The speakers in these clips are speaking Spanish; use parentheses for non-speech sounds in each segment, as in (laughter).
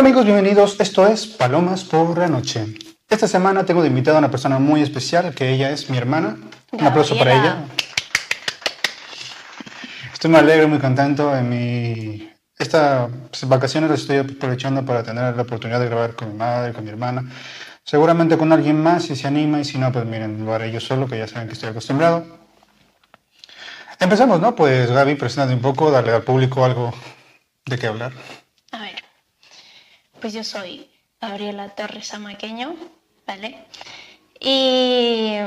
Hola amigos, bienvenidos. Esto es Palomas por la Noche. Esta semana tengo de invitada a una persona muy especial, que ella es mi hermana. Un aplauso para ella. Estoy muy alegre, muy contento. En mi... Estas vacaciones las estoy aprovechando para tener la oportunidad de grabar con mi madre, con mi hermana. Seguramente con alguien más si se anima y si no, pues miren, lo haré yo solo, que ya saben que estoy acostumbrado. Empezamos, ¿no? Pues Gaby, preséntate un poco, darle al público algo de qué hablar. Pues yo soy Gabriela Torres Amaqueño, ¿vale? Y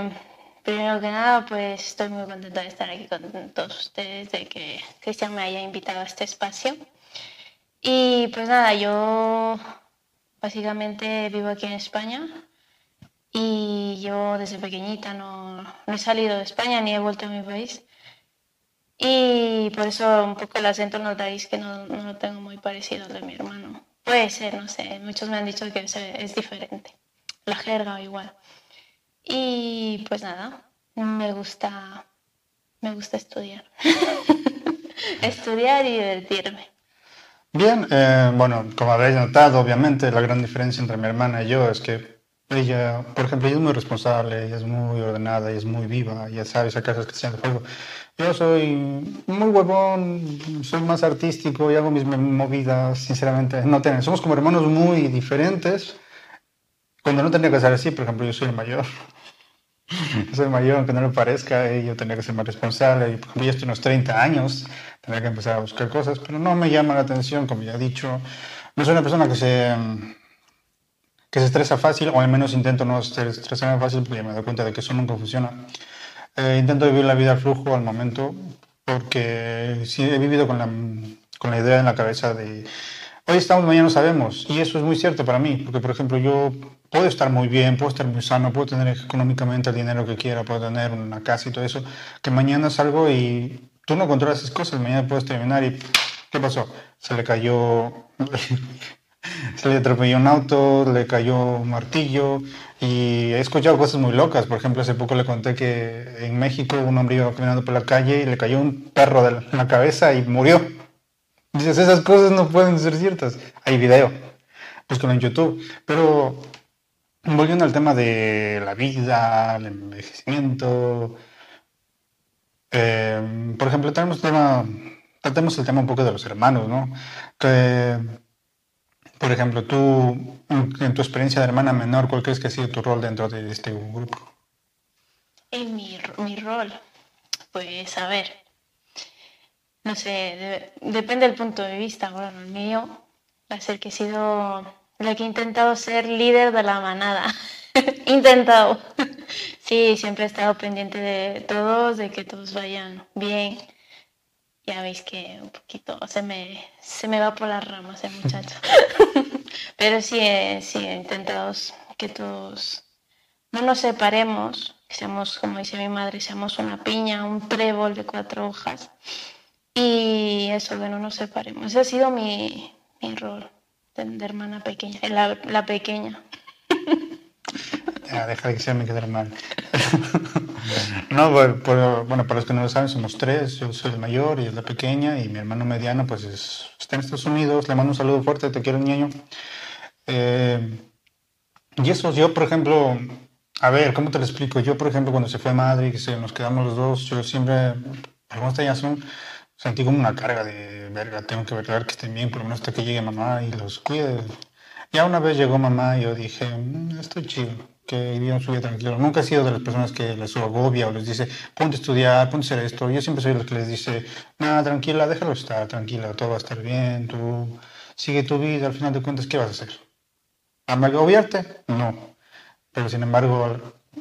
primero que nada, pues estoy muy contenta de estar aquí con todos ustedes, de que Cristian me haya invitado a este espacio. Y pues nada, yo básicamente vivo aquí en España y yo desde pequeñita no, he salido de España ni he vuelto a mi país. Y por eso un poco el acento notaréis que no, no lo tengo muy parecido al de mi hermano. Puede ser, no sé, muchos me han dicho que es, diferente, la jerga igual. Y pues nada, me gusta, me gusta estudiar. (laughs) estudiar y divertirme. Bien, eh, bueno, como habréis notado, obviamente la gran diferencia entre mi hermana y yo es que ella, por ejemplo, ella es muy responsable, ella es muy ordenada, ella es muy viva, ya sabe sacar esas que de. Yo soy muy huevón, soy más artístico y hago mis movidas, sinceramente. No tienen, somos como hermanos muy diferentes. Cuando no tendría que ser así, por ejemplo, yo soy el mayor. (laughs) Yo soy mayor, aunque no le parezca, yo tendría que ser más responsable. Por ejemplo, yo estoy unos 30 años, tendría que empezar a buscar cosas, pero no me llama la atención, como ya he dicho. No soy una persona que se, que se estresa fácil, o al menos intento no estresarme fácil, porque ya me doy cuenta de que eso nunca funciona. Eh, intento vivir la vida al flujo, al momento, porque sí he vivido con la, con la idea en la cabeza de hoy estamos, mañana no sabemos. Y eso es muy cierto para mí, porque por ejemplo yo puedo estar muy bien, puedo estar muy sano, puedo tener económicamente el dinero que quiera, puedo tener una casa y todo eso, que mañana salgo y tú no controlas esas cosas, mañana puedes terminar y ¿qué pasó? Se le cayó (laughs) se le atropelló un auto, le cayó un martillo y he escuchado cosas muy locas. Por ejemplo, hace poco le conté que en México un hombre iba caminando por la calle y le cayó un perro de la cabeza y murió. Dices, esas cosas no pueden ser ciertas. Hay video, búscalo en YouTube. Pero volviendo al tema de la vida, el envejecimiento, eh, por ejemplo, tenemos tema, tratemos el tema un poco de los hermanos, ¿no? Que por ejemplo, tú, en tu experiencia de hermana menor, ¿cuál crees que ha sido tu rol dentro de este grupo? En mi, mi rol, pues a ver, no sé, depende del punto de vista. Bueno, el mío va a ser que he sido la que he intentado ser líder de la manada. (laughs) intentado. (laughs) sí, siempre he estado pendiente de todos, de que todos vayan bien ya veis que un poquito se me, se me va por las ramas el muchacho. (laughs) Pero sí, sí he intentado que todos no nos separemos, que seamos, como dice mi madre, seamos una piña, un trébol de cuatro hojas. Y eso, que no nos separemos. Ese ha sido mi, mi rol de, hermana pequeña, la, la pequeña. Deja de que se me quede mal. No, bueno, para los que no lo saben, somos tres. Yo soy el mayor y es la pequeña, y mi hermano mediano, pues está en Estados Unidos. Le mando un saludo fuerte, te quiero, niño. Eh, y eso, yo, por ejemplo, a ver, ¿cómo te lo explico? Yo, por ejemplo, cuando se fue a Madrid, que nos quedamos los dos, yo siempre, por alguna extrañación, sentí como una carga de verga, tengo que ver que estén bien, por lo menos hasta que llegue mamá y los cuide. Ya una vez llegó mamá y yo dije, mm, estoy chido que vivan su vida tranquilo. Nunca he sido de las personas que les agobia o les dice, ponte a estudiar, ponte a hacer esto. Yo siempre soy el que les dice, nada, tranquila, déjalo estar, tranquila, todo va a estar bien, tú sigue tu vida, al final de cuentas, ¿qué vas a hacer? ¿A agobiarte? No. Pero sin embargo,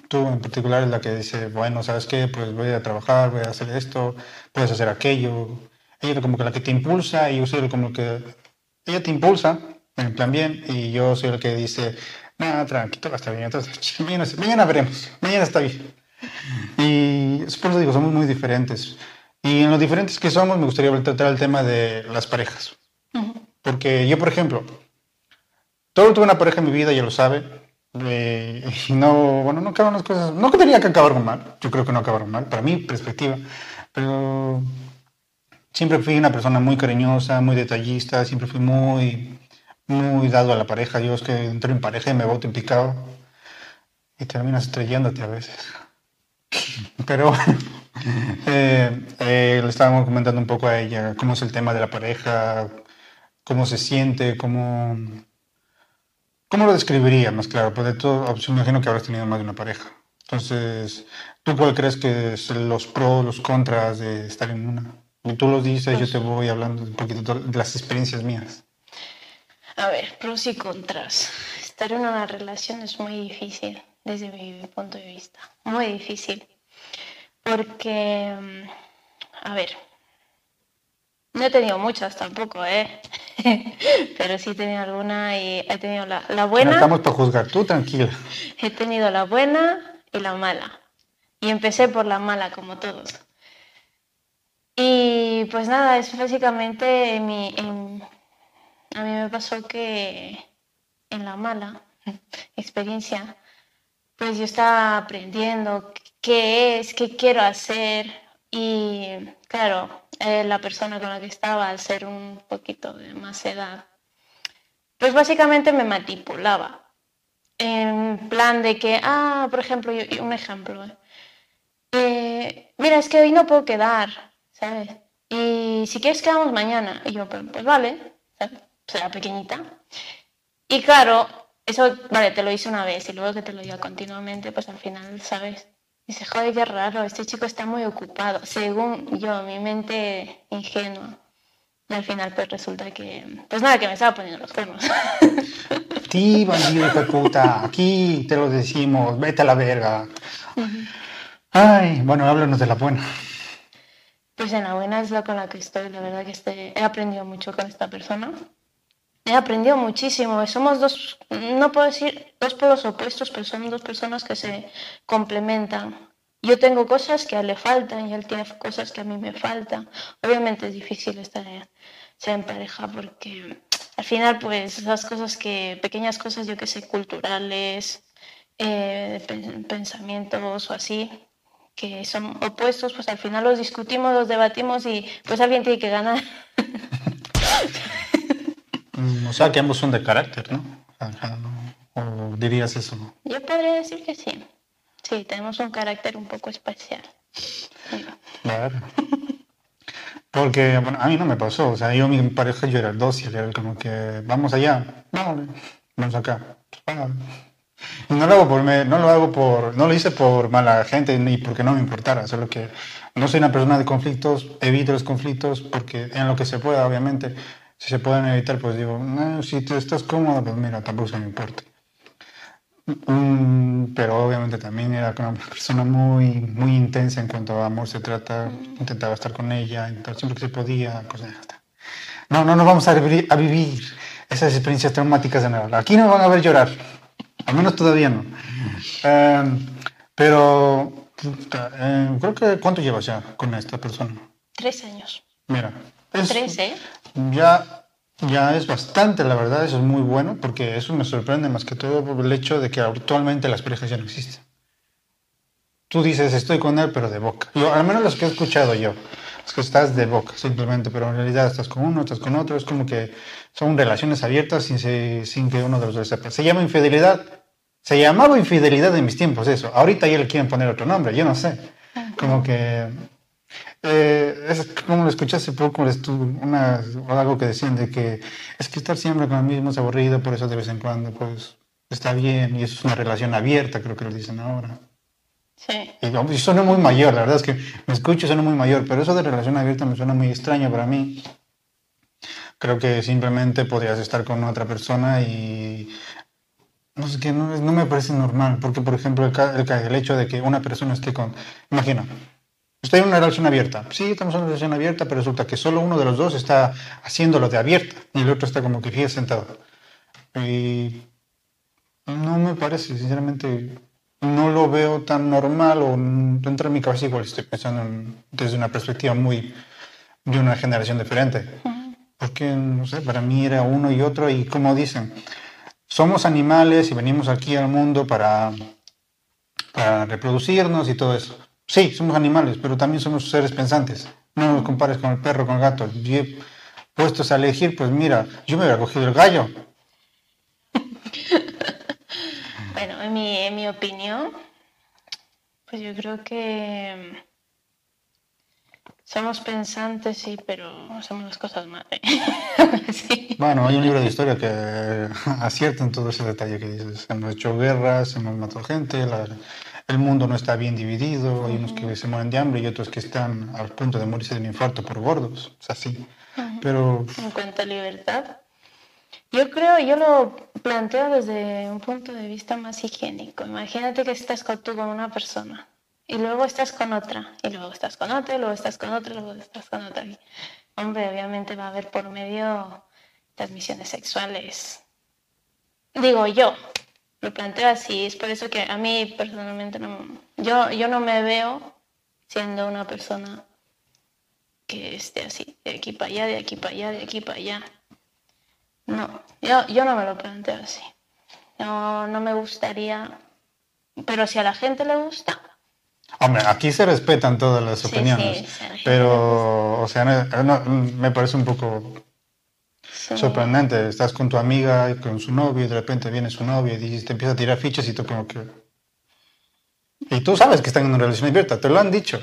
tú en particular es la que dice, bueno, ¿sabes qué? Pues voy a trabajar, voy a hacer esto, puedes hacer aquello. Ella como que la que te impulsa y yo soy como que... Ella te impulsa, en plan bien, y yo soy el que dice, nada, tranquilo, va a estar bien. Entonces, mañana, mañana veremos, mañana está bien. Y por eso digo, somos muy diferentes. Y en los diferentes que somos, me gustaría tratar el tema de las parejas. Porque yo, por ejemplo, todo tuve una pareja en mi vida, ya lo sabe. Eh, y no, bueno, no acaban las cosas. No tendría que acabar mal. Yo creo que no acabaron mal, para mi perspectiva. Pero siempre fui una persona muy cariñosa, muy detallista, siempre fui muy muy dado a la pareja. Yo es que entro en pareja y me voto en picado y terminas estrellándote a veces. (laughs) Pero (laughs) eh, eh, le estábamos comentando un poco a ella cómo es el tema de la pareja, cómo se siente, cómo, cómo lo describiría más claro. Pues de todo, pues, imagino que habrás tenido más de una pareja. Entonces, ¿tú cuál crees que son los pros, los contras de estar en una? Y tú los dices, yo te voy hablando un poquito de las experiencias mías. A ver, pros y contras. Estar en una relación es muy difícil desde mi punto de vista. Muy difícil. Porque, mm, a ver, no he tenido muchas tampoco, ¿eh? (laughs) Pero sí he tenido alguna y he tenido la, la buena. No estamos para juzgar, tú tranquila. He tenido la buena y la mala. Y empecé por la mala, como todos. Y pues nada, es básicamente mi, a mí me pasó que en la mala (laughs) experiencia, pues yo estaba aprendiendo qué es, qué quiero hacer y claro, eh, la persona con la que estaba al ser un poquito de más edad, pues básicamente me manipulaba. En plan de que, ah, por ejemplo, un ejemplo. Eh, mira, es que hoy no puedo quedar, ¿sabes? Y si quieres quedamos mañana. Y yo, pues, pues vale, ¿sabes? Será pequeñita. Y claro, eso, vale, te lo hice una vez y luego que te lo diga continuamente, pues al final, ¿sabes? Dice, joder, qué raro, este chico está muy ocupado, según yo, mi mente ingenua. Y al final, pues resulta que, pues nada, que me estaba poniendo los cuernos. (laughs) Sí, bandido de puta, aquí te lo decimos, vete a la verga. Ay, bueno, háblanos de la buena. Pues en la buena es la con la que estoy, la verdad que estoy, he aprendido mucho con esta persona. He aprendido muchísimo. Somos dos, no puedo decir dos polos opuestos, pero son dos personas que se complementan. Yo tengo cosas que a él le faltan y él tiene cosas que a mí me faltan. Obviamente es difícil estar en, pareja porque al final, pues esas cosas que, pequeñas cosas, yo que sé, culturales, eh, pensamientos o así, que son opuestos, pues al final los discutimos, los debatimos y pues alguien tiene que ganar. (laughs) Mm, o sea que ambos son de carácter, ¿no? ¿O dirías eso? Yo podría decir que sí. Sí, tenemos un carácter un poco especial. Claro. Porque bueno, a mí no me pasó. O sea, yo mi pareja yo era el dócil, era como que vamos allá, vamos, vamos acá. No lo hago por no lo hago por no lo hice por mala gente ni porque no me importara, solo que no soy una persona de conflictos, evito los conflictos porque en lo que se pueda, obviamente, si se pueden evitar, pues digo, si tú estás cómodo, pues mira, tampoco se me importa. Pero obviamente también era una persona muy, muy intensa en cuanto a amor se trata, intentaba estar con ella, siempre que se podía, cosas No, no nos vamos a vivir, a vivir esas experiencias traumáticas de nuevo. Aquí no van a ver llorar, al menos todavía no. Em, pero em, creo que, ¿cuánto llevas ya con esta persona? Tres años. Mira, Tres, ¿eh? Ya, ya es bastante, la verdad, eso es muy bueno, porque eso me sorprende más que todo por el hecho de que actualmente las parejas ya no existen. Tú dices, estoy con él, pero de boca. Al menos los que he escuchado yo, es que estás de boca, simplemente, pero en realidad estás con uno, estás con otro, es como que son relaciones abiertas sin, sin que uno de los dos sepa. Se llama infidelidad. Se llamaba infidelidad en mis tiempos, eso. Ahorita ya le quieren poner otro nombre, yo no sé. Como que eh, es como lo escuché hace poco, una, algo que decían de que es que estar siempre con el mismo es aburrido, por eso de vez en cuando pues está bien y eso es una relación abierta, creo que lo dicen ahora. Sí. Y, suena muy mayor, la verdad es que me escucho suena muy mayor, pero eso de relación abierta me suena muy extraño para mí. Creo que simplemente podrías estar con otra persona y no sé qué, no, no, me parece normal, porque por ejemplo el, el, el hecho de que una persona esté con, imagina, Estoy en una relación abierta. Sí, estamos en una relación abierta, pero resulta que solo uno de los dos está haciéndolo de abierta y el otro está como que fíjate sentado. Y no me parece, sinceramente, no lo veo tan normal o dentro de mi cabeza igual estoy pensando desde una perspectiva muy de una generación diferente. Porque, no sé, para mí era uno y otro y como dicen, somos animales y venimos aquí al mundo para, para reproducirnos y todo eso. Sí, somos animales, pero también somos seres pensantes. No nos compares con el perro, con el gato. Y puestos a elegir, pues mira, yo me hubiera cogido el gallo. (laughs) bueno, en mi, en mi opinión, pues yo creo que somos pensantes, sí, pero hacemos las cosas mal. ¿eh? (laughs) sí. Bueno, hay un libro de historia que (laughs) acierta en todo ese detalle que dices. Hemos hecho guerras, hemos matado gente, el mundo no está bien dividido, hay unos que se mueren de hambre y otros que están al punto de morirse de un infarto por gordos. O sea, sí. Pero... En cuanto a libertad, yo creo, yo lo planteo desde un punto de vista más higiénico. Imagínate que estás con, tú con una persona y luego estás con otra, y luego estás con otra, y luego estás con otra, y luego estás con otra. hombre, obviamente va a haber por medio transmisiones sexuales. Digo yo, lo planteo así, es por eso que a mí personalmente no, yo, yo no me veo siendo una persona que esté así, de aquí para allá, de aquí para allá, de aquí para allá. No, yo, yo no me lo planteo así. No, no me gustaría, pero si a la gente le gusta, Hombre, aquí se respetan todas las opiniones, pero, o sea, me parece un poco sorprendente. Estás con tu amiga y con su novio y de repente viene su novio y te empieza a tirar fichas y tú como que... Y tú sabes que están en una relación abierta, te lo han dicho,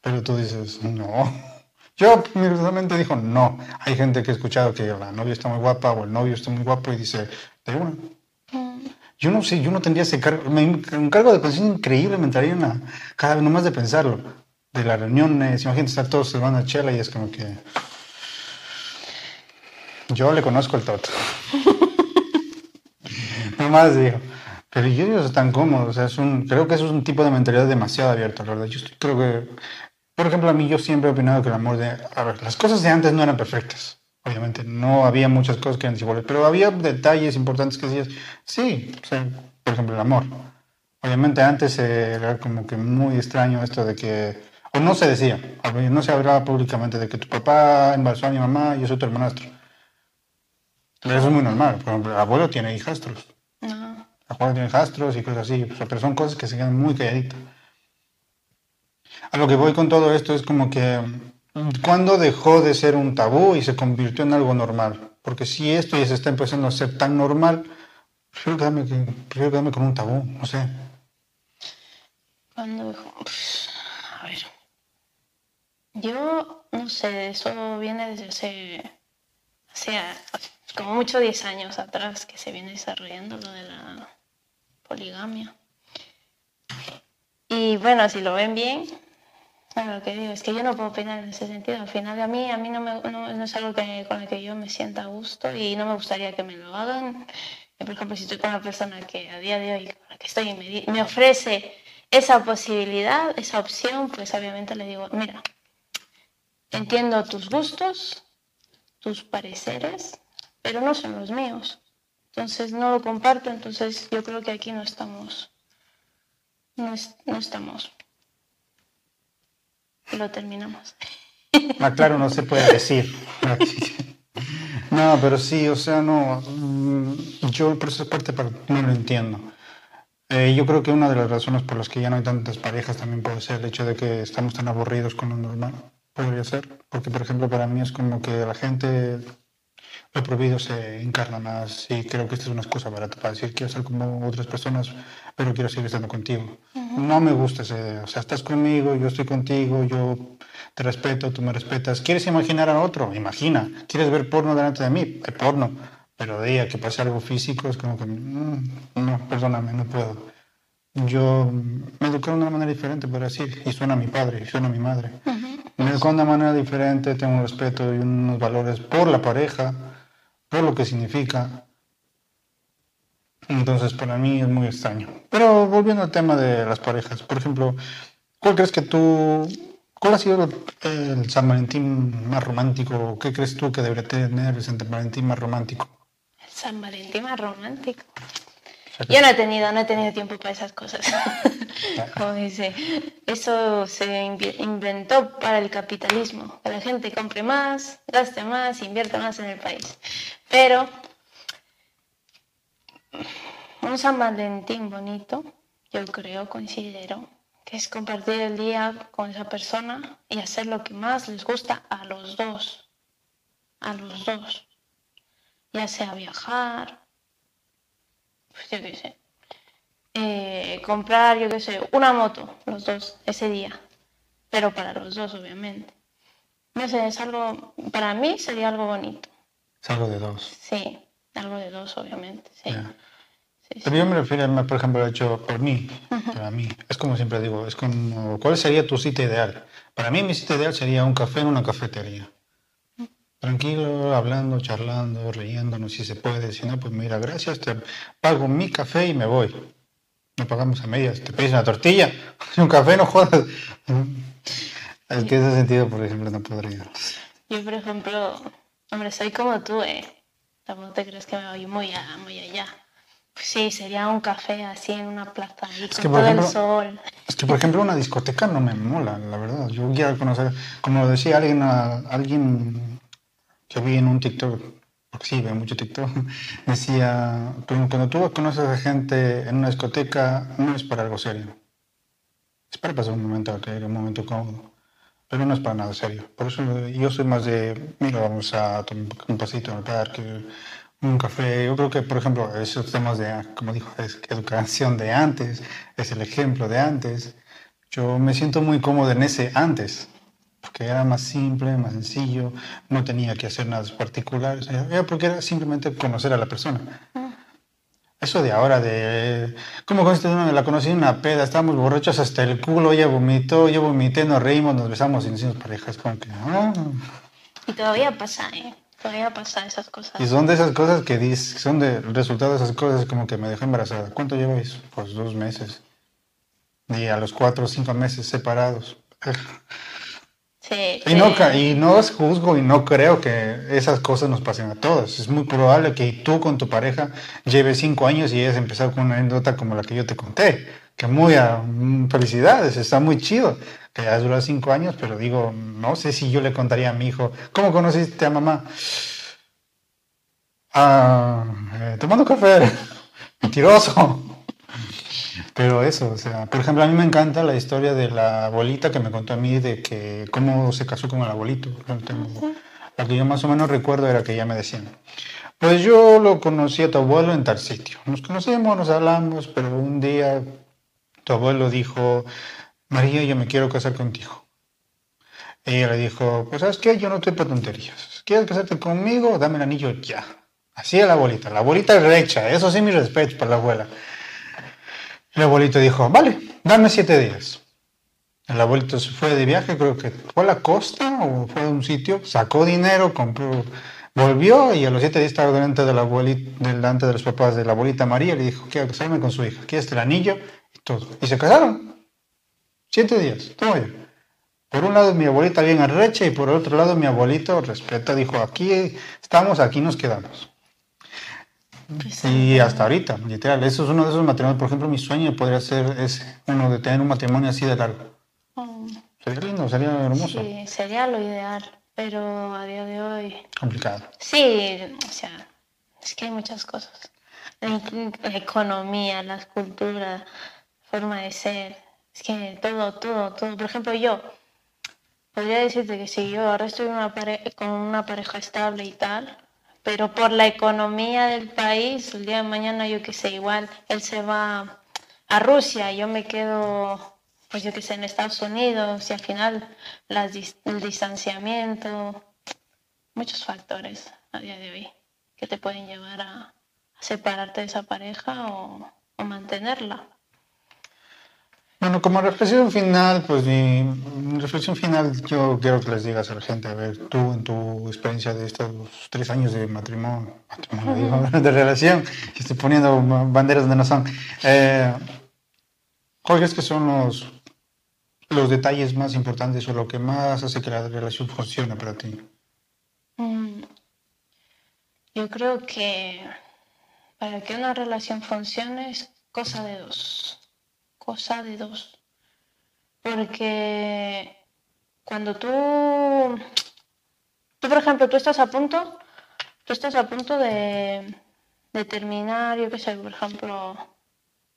pero tú dices, no. (laughs) Yo personalmente dijo, no. Hay gente que ha escuchado que la novia está muy guapa o el novio está muy guapo y dice, de una. Yo no sé, yo no tendría ese cargo. un cargo de conciencia increíble me entraría una, cada vez nomás de pensarlo. De las reuniones, imagínate estar todos a chela y es como que. Yo le conozco el toto. (laughs) nomás digo. Pero yo digo, tan cómodo. O sea, es un, creo que es un tipo de mentalidad demasiado abierta, la verdad. Yo creo que. Por ejemplo, a mí yo siempre he opinado que el amor de. A ver, las cosas de antes no eran perfectas. Obviamente, no había muchas cosas que eran desiguales, pero había detalles importantes que decías, sí, por ejemplo, el amor. Obviamente antes era como que muy extraño esto de que, o no se decía, no se hablaba públicamente de que tu papá embalsó a mi mamá y yo soy tu hermanastro. Eso es muy normal, por ejemplo, el abuelo tiene hijastros. El abuelo tiene hijastros y cosas así, pero son cosas que se quedan muy calladitas. A lo que voy con todo esto es como que ¿Cuándo dejó de ser un tabú y se convirtió en algo normal? Porque si esto ya se está empezando a ser tan normal, prefiero quedarme, con un tabú, no sé. ¿Cuándo dejó? A ver. Yo no sé, eso viene desde hace, hace como mucho 10 años atrás que se viene desarrollando lo de la poligamia. Y bueno, si lo ven bien, lo que digo es que yo no puedo opinar en ese sentido. Al final, a mí, a mí no, me, no, es algo con el que yo me sienta a gusto y no me gustaría que me lo hagan. Por ejemplo, si estoy con una persona que a día de hoy, que estoy, me ofrece esa posibilidad, esa opción, pues obviamente le digo, mira, entiendo tus gustos, tus pareceres, pero no son los míos. Entonces no lo comparto, entonces yo creo que aquí no estamos, no, no estamos lo terminamos. Ah, claro, no se puede decir. (laughs) No, pero sí, o sea, no. Mm, yo por esa parte no lo entiendo. Eh, yo creo que una de las razones por las que ya no hay tantas parejas también puede ser el hecho de que estamos tan aburridos con lo normal. Podría ser. Porque, por ejemplo, para mí es como que la gente lo prohibido se encarna más y creo que esta es una excusa barata para decir quiero ser como otras personas, pero quiero seguir estando contigo. No me gusta ese, o sea, estás conmigo, yo estoy contigo, yo te respeto, tú me respetas. ¿Quieres imaginar a otro? Imagina. ¿Quieres ver porno delante de mí? Hay porno. Pero de ahí a que pase algo físico es como que, mm, no, perdóname, no puedo. Yo me eduqué de una manera diferente, por decir, y suena a mi padre, y suena a mi madre. Me eduqué de una manera diferente, tengo un respeto y unos valores por la pareja, por lo que significa. Entonces, para mí es muy extraño. Pero volviendo al tema de las parejas, por ejemplo, ¿cuál crees que tú, cuál ha sido el, San Valentín más romántico? ¿Qué crees tú que debería tener el San Valentín más romántico? El San Valentín más romántico. Yo no he tenido, no he tenido tiempo para esas cosas. Como dice, eso se inventó para el capitalismo, que la gente compre más, gaste más, invierta más en el país. Pero un San Valentín bonito, yo creo, considero, que es compartir el día con esa persona y hacer lo que más les gusta a los dos. A los dos. Ya sea viajar, pues yo qué sé, eh, comprar, yo qué sé, una moto, los dos, ese día. Pero para los dos, obviamente. No sé, es algo, para mí sería algo bonito. Es algo de dos. Sí, algo de dos, obviamente, sí. Sí. Pero yo me refiero, a, por ejemplo, hecho por mí, para mí. Es como siempre digo, es como, ¿cuál sería tu cita ideal? Para mí mi cita ideal sería un café en una cafetería. Tranquilo, hablando, charlando, riéndonos si se puede. Si no, pues mira, gracias, te pago mi café y me voy. No pagamos a medias. Te pides una tortilla, (laughs) un café, no jodas. Es (laughs) que en ese sentido, por ejemplo, no podría. Yo, por ejemplo, hombre, soy como tú, ¿eh? Tampoco te crees que me voy muy, a- muy allá. Pues sí, sería un café así en una plaza ahí con que, por todo ejemplo, el sol. Es que, por ejemplo, una discoteca no me mola, la verdad. Yo quiero conocer, como decía alguien, a- alguien que vi en un TikTok, porque sí, veo mucho TikTok, (laughs) decía, "Tú- cuando tú conoces a gente en una discoteca, no es para algo serio. Es para pasar un momento alegre, un momento cómodo, pero no es para nada serio. Por eso yo soy más de, mira, vamos a tomar un pasito en el parque, un café. Yo creo que, por ejemplo, esos temas de, como dijo, es educación de antes, es el ejemplo de antes. Yo me siento muy cómodo en ese antes, porque era más simple, más sencillo, no tenía que hacer nada particular, era porque era simplemente conocer a la persona. Eso de ahora, de. ¿Cómo conste una? La conocí en una peda, estábamos borrachos hasta el culo, ella vomitó, yo vomité, nos reímos, nos besamos y nos hicimos parejas. Como que. ah. Y todavía pasa, ¿eh? Todavía pasa esas cosas. Y son de esas cosas que dices, son de resultado de esas cosas, como que me dejé embarazada. ¿Cuánto lleváis? Pues dos meses. Y a los cuatro o cinco meses separados. Y no, y no os juzgo y no creo que esas cosas nos pasen a todos. Es muy probable que tú con tu pareja lleves cinco años y hayas empezado con una anécdota como la que yo te conté. Que muy a, mm, felicidades, está muy chido. Que ya durado cinco años, pero digo, no sé si yo le contaría a mi hijo, ¿cómo conociste a mamá? Ah, eh, tomando café. (laughs) Mentiroso. Pero eso, o sea, por ejemplo, a mí me encanta la historia de la abuelita que me contó a mí de que cómo se casó con el abuelito. La que yo más o menos recuerdo era que ella me decía, pues yo lo conocí a tu abuelo en tal sitio. Nos conocemos, nos hablamos, pero un día tu abuelo dijo, María, yo me quiero casar contigo. Ella le dijo, pues sabes qué, yo no estoy para tonterías. ¿Quieres casarte conmigo? Dame el anillo ya. Así es la abuelita. La abuelita es recha. Eso sí, mi respeto para la abuela. El abuelito dijo, vale, dame siete días. El abuelito se fue de viaje, creo que fue a la costa o fue a un sitio, sacó dinero, compró, volvió y a los siete días estaba delante de la abuelita, delante de los papás de la abuelita María le dijo, quiero casarme con su hija, ¿quieres el anillo? Y todo. Y se casaron. Siete días, toma ya. Por un lado mi abuelita bien arrecha y por el otro lado mi abuelito respeta, dijo, aquí estamos, aquí nos quedamos. Y hasta ahorita, literal, eso es uno de esos matrimonios, por ejemplo, mi sueño podría ser ese, uno de tener un matrimonio así de largo. mm, Sería lindo, sería hermoso. sí, sería lo ideal, pero a día de hoy Complicado. Sí, o sea, es que hay muchas cosas. La, la economía, la cultura, forma de ser. Es que todo, todo, todo. Por ejemplo, yo podría decirte que si yo ahora estoy una pare- con una pareja estable y tal, pero por la economía del país, el día de mañana yo qué sé, igual él se va a Rusia yo me quedo, pues yo qué sé, en Estados Unidos y al final las el distanciamiento, muchos factores a día de hoy que te pueden llevar a, a separarte de esa pareja o, o mantenerla. Bueno, como reflexión final, pues mi reflexión final, yo quiero que les digas a la gente, a ver, tú en tu experiencia de estos tres años de matrimonio, de relación, estoy poniendo banderas donde no son, eh, ¿cuál crees que son los, los detalles más importantes o lo que más hace que la relación funcione para ti? Mm, Yo creo que para que una relación funcione es cosa de dos. Cosa de dos. Porque cuando tú, tú por ejemplo, tú estás a punto, tú estás a punto de, terminar, yo qué sé, por ejemplo,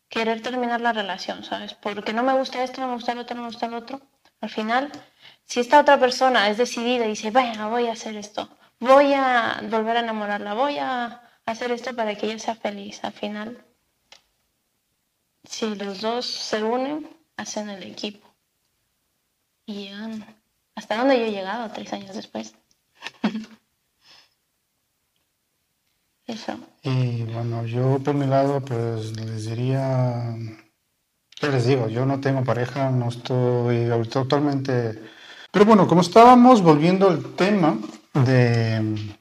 querer terminar la relación, ¿sabes? Porque no me gusta esto, no me gusta el otro, no me gusta el otro. Al final, si esta otra persona es decidida y dice, venga, voy a hacer esto, voy a volver a enamorarla, voy a hacer esto para que ella sea feliz, al final si los dos se unen, hacen el equipo. Y llegan hasta donde yo he llegado tres años después. (laughs) Eso. Y bueno, yo por mi lado, pues les diría, ¿qué les digo? Yo no tengo pareja, no estoy totalmente... Pero bueno, como estábamos volviendo al tema de,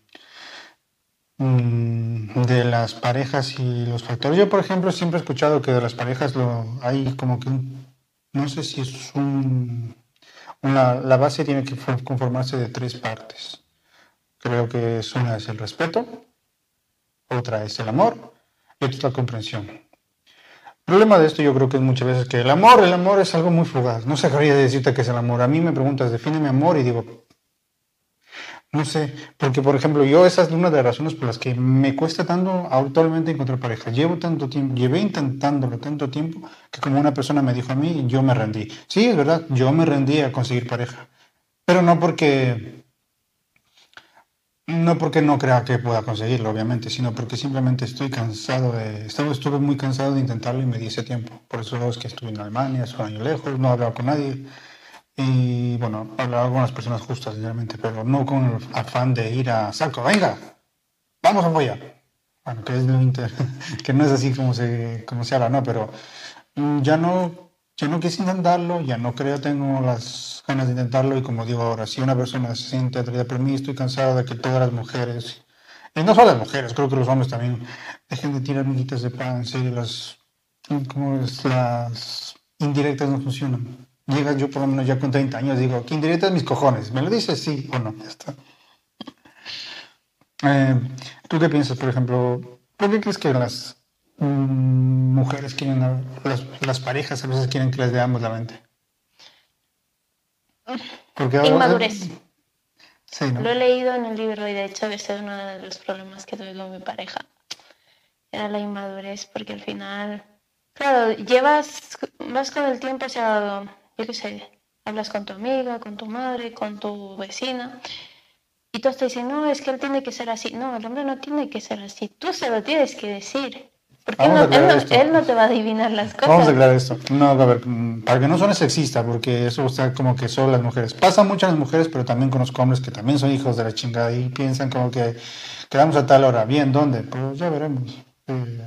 de las parejas y los factores, yo por ejemplo siempre he escuchado que de las parejas lo, hay como que, no sé si es un... Una, la base tiene que conformarse de tres partes. Creo que es una es el respeto, otra es el amor y otra es la comprensión. El problema de esto yo creo que es muchas veces que el amor, el amor es algo muy fugaz. No sabría decirte qué es el amor. A mí me preguntas, defíneme amor y digo, no sé, porque por ejemplo yo esa es una de las razones por las que me cuesta tanto actualmente encontrar pareja. Llevo tanto tiempo, llevé intentándolo tanto tiempo que como una persona me dijo a mí, yo me rendí. Sí, es verdad, yo me rendí a conseguir pareja. Pero no porque no porque no crea que pueda conseguirlo, obviamente, sino porque simplemente estoy cansado de... Estaba, estuve muy cansado de intentarlo y me di ese tiempo. Por eso es que estuve en Alemania, es un año lejos, no he con nadie. Y bueno, he hablado con las personas justas, sinceramente, pero no con el afán de ir a saco, venga, vamos a follar. Bueno, que, es (laughs) que no es así como se, como se habla, no, pero mm, ya no yo no quise intentarlo, ya no creo, tengo las ganas de intentarlo y como digo ahora, si una persona se siente atraída por mí, estoy cansado de que todas las mujeres, y no solo las mujeres, creo que los hombres también, dejen de tirar miguitas de pan, en serio, las, como las indirectas no funcionan. Llega yo por lo menos ya con 30 años, digo, ¿qué indirectas mis cojones? ¿Me lo dices sí o no? Ya está. (laughs) Eh, ¿Tú qué piensas, por ejemplo? ¿Por qué crees que las Mm, mujeres quieren, las, parejas a veces quieren que les veamos la mente. Porque Inmadurez. Lo he leído en el libro y de hecho ese es uno de los problemas que tuve con mi pareja. Era la inmadurez porque al final, claro, llevas, vas con el tiempo, o sea, yo qué sé, hablas con tu amiga, con tu madre, con tu vecina y tú te dicen, no, es que él tiene que ser así. No, el hombre no tiene que ser así, tú se lo tienes que decir. Porque él no, te va a adivinar las cosas. Vamos a aclarar esto. No, a ver, para que no suene sexista, porque eso está como que solo las mujeres. Pasa mucho a las mujeres, pero también conozco hombres que también son hijos de la chingada y piensan como que quedamos a tal hora. Bien, ¿dónde? Pues ya veremos. Eh,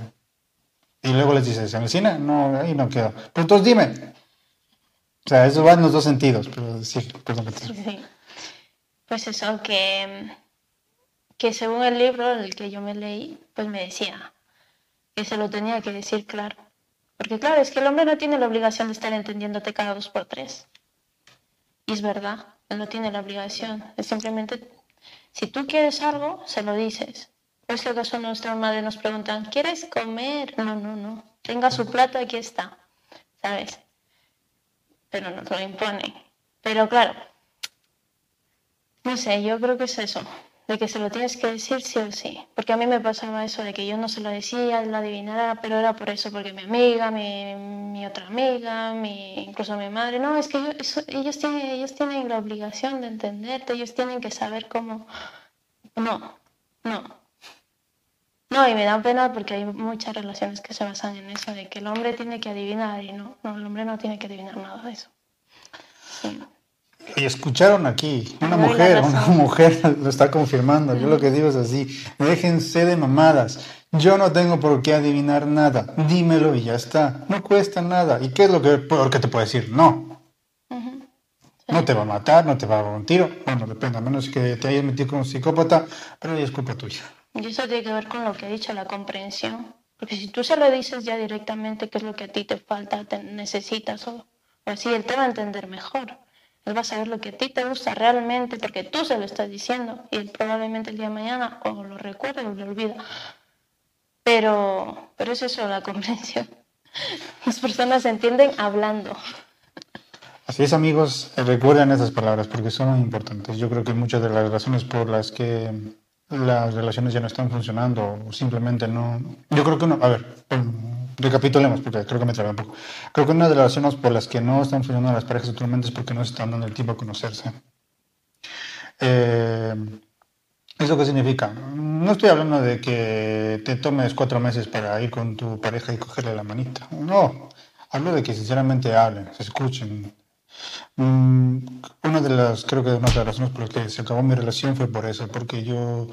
y luego les dices, ¿en el cine? No, ahí no quedo. Pero entonces dime. O sea, eso va en los dos sentidos, pero sí, perdón sí. Pues eso, que, que según el libro, el que yo me leí, pues me decía que se lo tenía que decir claro. Porque claro, es que el hombre no tiene la obligación de estar entendiéndote cada dos por tres. Y es verdad, él no tiene la obligación. Es simplemente, si tú quieres algo, se lo dices. Por eso acaso nuestras madres nos preguntan, ¿quieres comer? No, no, no. Tenga su plato, aquí está. ¿Sabes? Pero nos lo impone. Pero claro, no sé, yo creo que es eso de que se lo tienes que decir sí o sí. Porque a mí me pasaba eso de que yo no se lo decía, lo adivinara, pero era por eso, porque mi amiga, mi, mi otra amiga, mi, incluso mi madre, no, es que ellos, tienen, ellos tienen la obligación de entenderte, ellos tienen que saber cómo... No, no. No, y me da pena porque hay muchas relaciones que se basan en eso, de que el hombre tiene que adivinar y no, no el hombre no tiene que adivinar nada de eso. Sí. Y escucharon aquí, una mujer, una mujer (laughs) lo está confirmando. Yo lo que digo es así, déjense de mamadas. Yo no tengo por qué adivinar nada. Dímelo y ya está. No cuesta nada. ¿Y qué es lo que, que te puedo decir? No. No te va a matar, no te va a dar un tiro. Bueno, depende, a menos que te hayas metido con un psicópata, pero ya es culpa tuya. Y eso tiene que ver con lo que ha dicho, la comprensión. Porque si tú se lo dices ya directamente qué es lo que a ti te falta, te necesitas, o así, él te va a entender mejor. Él va a saber lo que a ti te gusta realmente porque tú se lo estás diciendo y él probablemente el día de mañana o lo recuerde o lo olvida. Pero, pero es eso la comprensión. (laughs) Las personas entienden hablando. Así es, amigos, recuerden esas palabras porque son importantes. Yo creo que muchas de las razones por las que las relaciones ya no están funcionando o simplemente no... Yo creo que no... A ver, recapitulemos, porque creo que me trabé un poco. Creo que una de las razones por las que no están funcionando las parejas actualmente es porque no se están dando el tiempo a conocerse. Eh, ¿Eso qué significa? No estoy hablando de que te tomes cuatro meses para ir con tu pareja y cogerle la manita. No, hablo de que sinceramente hablen, se escuchen. Mm, una de las, creo que una de las razones por las que se acabó mi relación fue por eso, porque yo,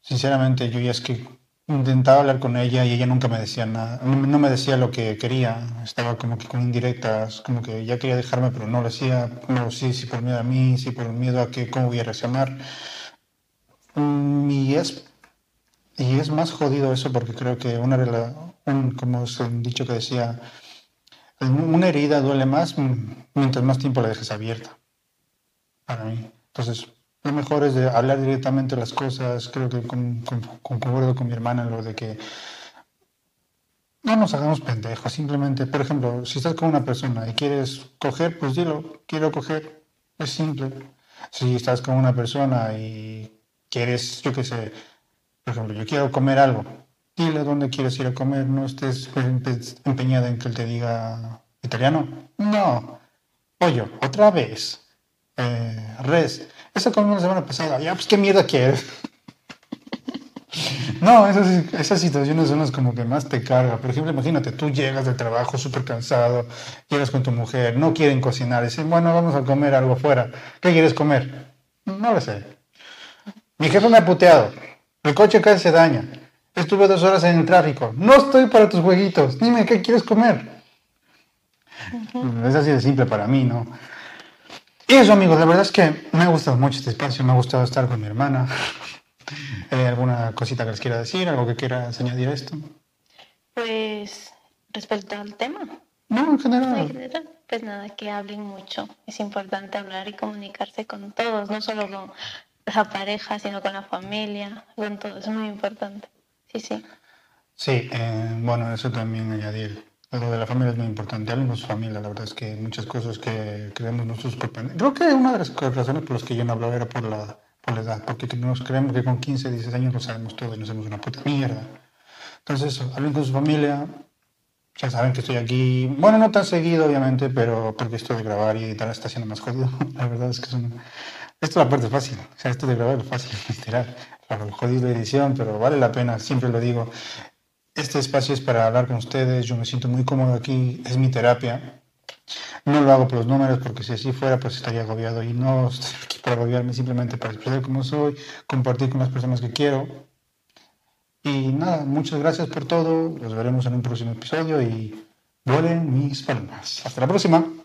sinceramente, yo ya es que intentaba hablar con ella y ella nunca me decía nada, no me decía lo que quería, estaba como que con indirectas, como que ya quería dejarme, pero no lo hacía, no, sí, sí por miedo a mí, sí por miedo a que cómo voy a reaccionar. Mm, y es, y es más jodido eso porque creo que una un, como es un dicho que decía, una herida duele más mientras más tiempo la dejes abierta, para mí. Entonces, lo mejor es de hablar directamente las cosas. Creo que con, concuerdo con mi hermana en lo de que no nos hagamos pendejos. Simplemente, por ejemplo, si estás con una persona y quieres coger, pues dilo, quiero coger. Es simple. Si estás con una persona y quieres, yo qué sé, por ejemplo, yo quiero comer algo, dile dónde quieres ir a comer. No estés empeñada en que él te diga italiano. No. Pollo, otra vez. Eh, res eso como la semana pasada. Ya, pues qué mierda quieres. (laughs) No, esas, esas situaciones son las como que más te carga. Por ejemplo, imagínate, tú llegas del trabajo súper cansado, llegas con tu mujer, no quieren cocinar, dicen, bueno, vamos a comer algo fuera. ¿Qué quieres comer? No lo sé. Mi jefe me ha puteado. El coche casi se daña. Estuve dos horas en el tráfico. No estoy para tus jueguitos. Dime, ¿qué quieres comer? Es así de simple para mí, ¿no? Y eso, amigos, la verdad es que me ha gustado mucho este espacio, me ha gustado estar con mi hermana. ¿Hay (laughs) alguna cosita que les quiera decir, algo que quieras añadir a esto? Pues respecto al tema. No, en general. Pues nada, que hablen mucho. Es importante hablar y comunicarse con todos, no solo con la pareja, sino con la familia, con todo. Es muy importante. Sí, sí. Sí, eh, bueno, eso también añadir lo de la familia es muy importante. Hablen con su familia, la verdad es que muchas cosas que creemos nosotros Creo que una de las razones por las que yo no hablaba era por la, por la edad, porque nos creemos que con 15, 16 años lo sabemos todo y nos hacemos una puta mierda. Entonces, hablen con su familia. Ya saben que estoy aquí, bueno, no tan seguido, obviamente, pero porque esto de grabar y editar está siendo más jodido. (laughs) La verdad es que una... Esto es la parte fácil, o sea, esto de grabar es fácil, (laughs) literal. Claro, jodido de edición, pero vale la pena, siempre lo digo. Este espacio es para hablar con ustedes, yo me siento muy cómodo aquí, es mi terapia. No lo hago por los números porque si así fuera pues estaría agobiado y no estoy aquí para agobiarme, simplemente para expresar cómo soy, compartir con las personas que quiero. Y nada, muchas gracias por todo, los veremos en un próximo episodio y vuelen mis palmas. Hasta la próxima.